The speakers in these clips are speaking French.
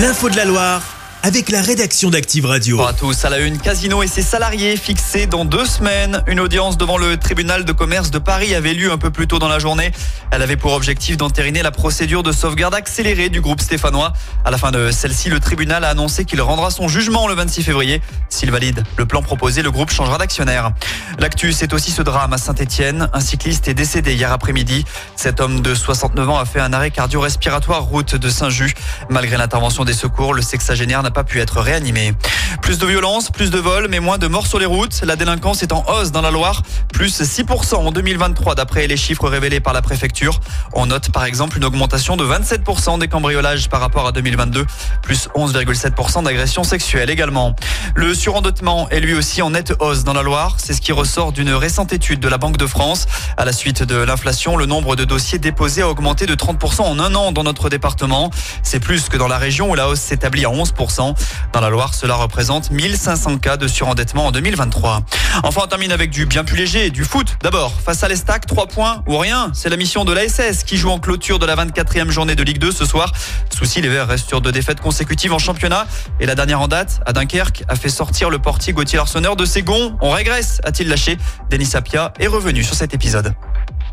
L'info de la Loire avec la rédaction d'Active Radio. Bonjour à tous. À la une, Casino et ses salariés fixés dans deux semaines. Une audience devant le tribunal de commerce de Paris avait lieu un peu plus tôt dans la journée. Elle avait pour objectif d'entériner la procédure de sauvegarde accélérée du groupe stéphanois. À la fin de celle-ci, le tribunal a annoncé qu'il rendra son jugement le 26 février. S'il valide le plan proposé, le groupe changera d'actionnaire. L'actu, c'est aussi ce drame à Saint-Etienne. Un cycliste est décédé hier après-midi. Cet homme de 69 ans a fait un arrêt cardio-respiratoire route de Saint-Just. Malgré l'intervention des secours, le sexagénaire n'a pas pu être réanimé. Plus de violence, plus de vols, mais moins de morts sur les routes. La délinquance est en hausse dans la Loire, plus 6% en 2023 d'après les chiffres révélés par la préfecture. On note par exemple une augmentation de 27% des cambriolages par rapport à 2022, plus 11,7% d'agressions sexuelles également. Le surendettement est lui aussi en nette hausse dans la Loire. C'est ce qui ressort d'une récente étude de la Banque de France. À la suite de l'inflation, le nombre de dossiers déposés a augmenté de 30% en un an dans notre département. C'est plus que dans la région où la hausse s'établit à 11%. Dans la Loire, cela représente 1500 cas de surendettement en 2023. Enfin, on termine avec du bien plus léger, du foot. D'abord, face à l'Estac, 3 points ou rien. C'est la mission de l'ASS qui joue en clôture de la 24e journée de Ligue 2 ce soir. Souci, les Verts restent sur deux défaites consécutives en championnat. Et la dernière en date, à Dunkerque, a fait sortir le portier Gauthier Larsonneur de ses gonds. On régresse, a-t-il lâché? Denis Sapia est revenu sur cet épisode.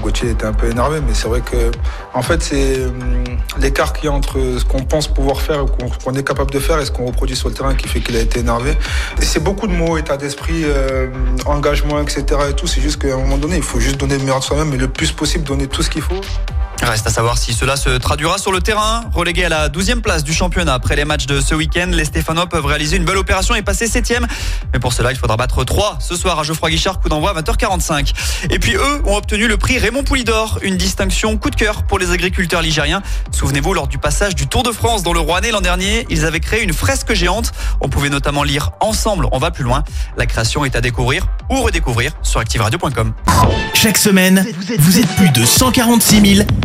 Gauthier était un peu énervé, mais c'est vrai que, en fait, c'est hum, l'écart qu'il y a entre ce qu'on pense pouvoir faire, qu'on qu'on est capable de faire, et ce qu'on reproduit sur le terrain qui fait qu'il a été énervé. Et c'est beaucoup de mots, état d'esprit, euh, engagement, etc. Et tout. C'est juste qu'à un moment donné, il faut juste donner le meilleur de soi-même, mais le plus possible, donner tout ce qu'il faut. Reste à savoir si cela se traduira sur le terrain. Relégué à la 12e place du championnat après les matchs de ce week-end, les Stéphanois peuvent réaliser une belle opération et passer 7e. Mais pour cela, il faudra battre 3 ce soir à Geoffroy Guichard, coup d'envoi à 20h45. Et puis eux ont obtenu le prix Raymond Poulidor, une distinction coup de cœur pour les agriculteurs ligériens. Souvenez-vous, lors du passage du Tour de France dans le Rouennais l'an dernier, ils avaient créé une fresque géante. On pouvait notamment lire Ensemble, on va plus loin. La création est à découvrir ou redécouvrir sur activeradio.com. Chaque semaine, vous êtes plus de 146 000